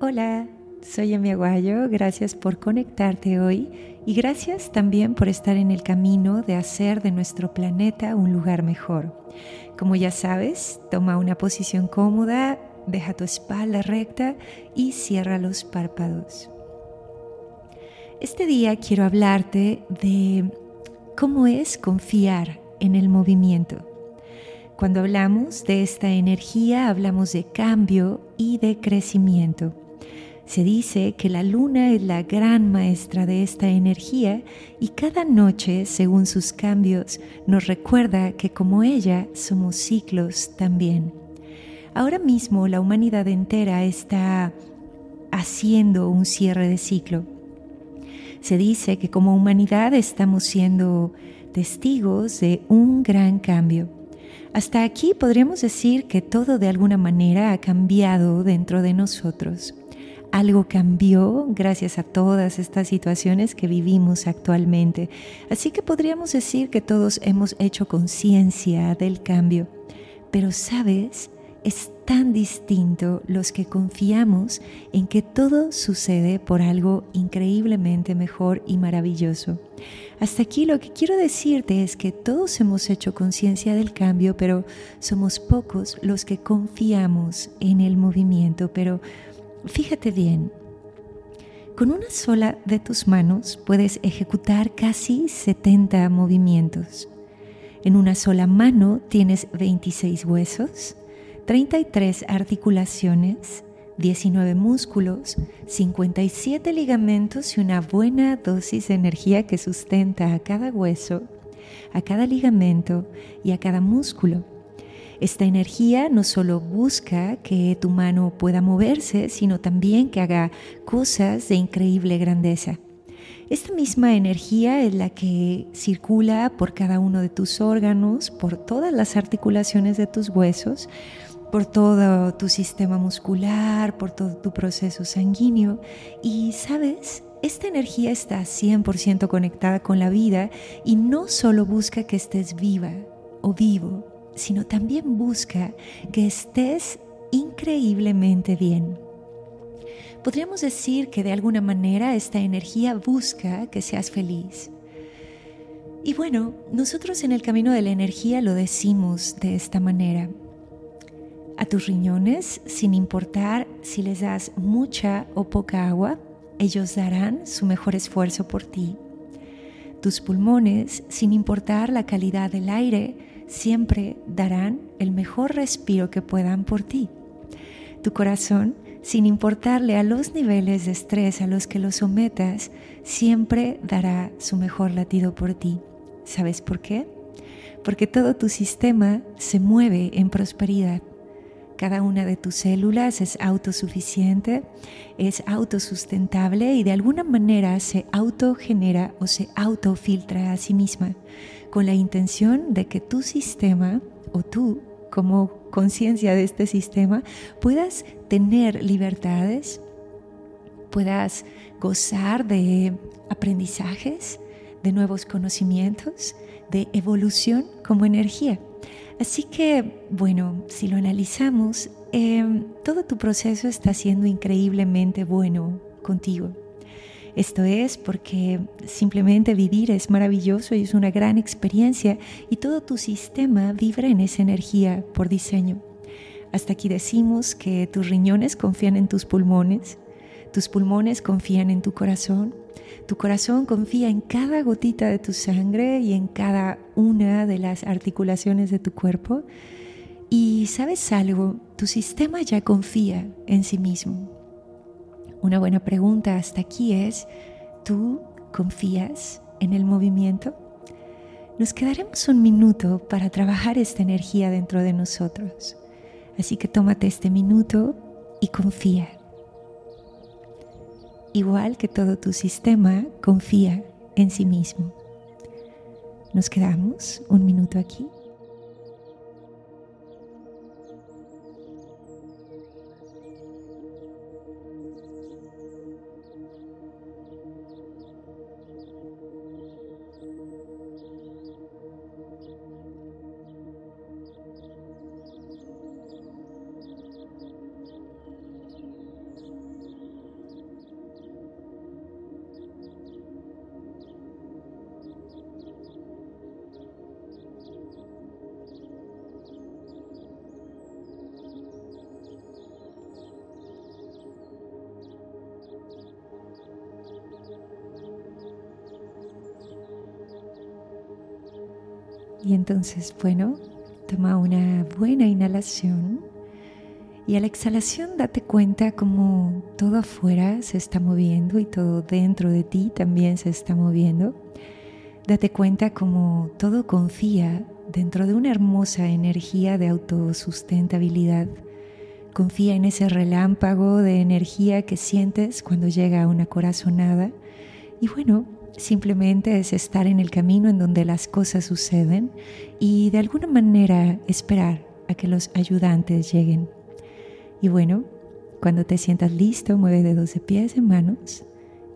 Hola, soy Emi Aguayo, gracias por conectarte hoy y gracias también por estar en el camino de hacer de nuestro planeta un lugar mejor. Como ya sabes, toma una posición cómoda, deja tu espalda recta y cierra los párpados. Este día quiero hablarte de cómo es confiar en el movimiento. Cuando hablamos de esta energía, hablamos de cambio y de crecimiento. Se dice que la luna es la gran maestra de esta energía y cada noche, según sus cambios, nos recuerda que como ella somos ciclos también. Ahora mismo la humanidad entera está haciendo un cierre de ciclo. Se dice que como humanidad estamos siendo testigos de un gran cambio. Hasta aquí podríamos decir que todo de alguna manera ha cambiado dentro de nosotros algo cambió gracias a todas estas situaciones que vivimos actualmente. Así que podríamos decir que todos hemos hecho conciencia del cambio. Pero sabes, es tan distinto los que confiamos en que todo sucede por algo increíblemente mejor y maravilloso. Hasta aquí lo que quiero decirte es que todos hemos hecho conciencia del cambio, pero somos pocos los que confiamos en el movimiento, pero Fíjate bien, con una sola de tus manos puedes ejecutar casi 70 movimientos. En una sola mano tienes 26 huesos, 33 articulaciones, 19 músculos, 57 ligamentos y una buena dosis de energía que sustenta a cada hueso, a cada ligamento y a cada músculo. Esta energía no solo busca que tu mano pueda moverse, sino también que haga cosas de increíble grandeza. Esta misma energía es la que circula por cada uno de tus órganos, por todas las articulaciones de tus huesos, por todo tu sistema muscular, por todo tu proceso sanguíneo. Y sabes, esta energía está 100% conectada con la vida y no solo busca que estés viva o vivo, sino también busca que estés increíblemente bien. Podríamos decir que de alguna manera esta energía busca que seas feliz. Y bueno, nosotros en el camino de la energía lo decimos de esta manera. A tus riñones, sin importar si les das mucha o poca agua, ellos darán su mejor esfuerzo por ti. Tus pulmones, sin importar la calidad del aire, siempre darán el mejor respiro que puedan por ti. Tu corazón, sin importarle a los niveles de estrés a los que lo sometas, siempre dará su mejor latido por ti. ¿Sabes por qué? Porque todo tu sistema se mueve en prosperidad. Cada una de tus células es autosuficiente, es autosustentable y de alguna manera se autogenera o se autofiltra a sí misma con la intención de que tu sistema o tú como conciencia de este sistema puedas tener libertades, puedas gozar de aprendizajes, de nuevos conocimientos, de evolución como energía. Así que, bueno, si lo analizamos, em, todo tu proceso está siendo increíblemente bueno contigo. Esto es porque simplemente vivir es maravilloso y es una gran experiencia y todo tu sistema vibra en esa energía por diseño. Hasta aquí decimos que tus riñones confían en tus pulmones, tus pulmones confían en tu corazón, tu corazón confía en cada gotita de tu sangre y en cada una de las articulaciones de tu cuerpo. Y sabes algo, tu sistema ya confía en sí mismo. Una buena pregunta hasta aquí es, ¿tú confías en el movimiento? Nos quedaremos un minuto para trabajar esta energía dentro de nosotros. Así que tómate este minuto y confía. Igual que todo tu sistema, confía en sí mismo. Nos quedamos un minuto aquí. Y entonces, bueno, toma una buena inhalación y a la exhalación date cuenta como todo afuera se está moviendo y todo dentro de ti también se está moviendo. Date cuenta como todo confía dentro de una hermosa energía de autosustentabilidad. Confía en ese relámpago de energía que sientes cuando llega una corazonada. Y bueno, simplemente es estar en el camino en donde las cosas suceden y de alguna manera esperar a que los ayudantes lleguen. Y bueno, cuando te sientas listo, mueve dedos de pies en manos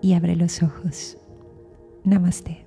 y abre los ojos. Namaste.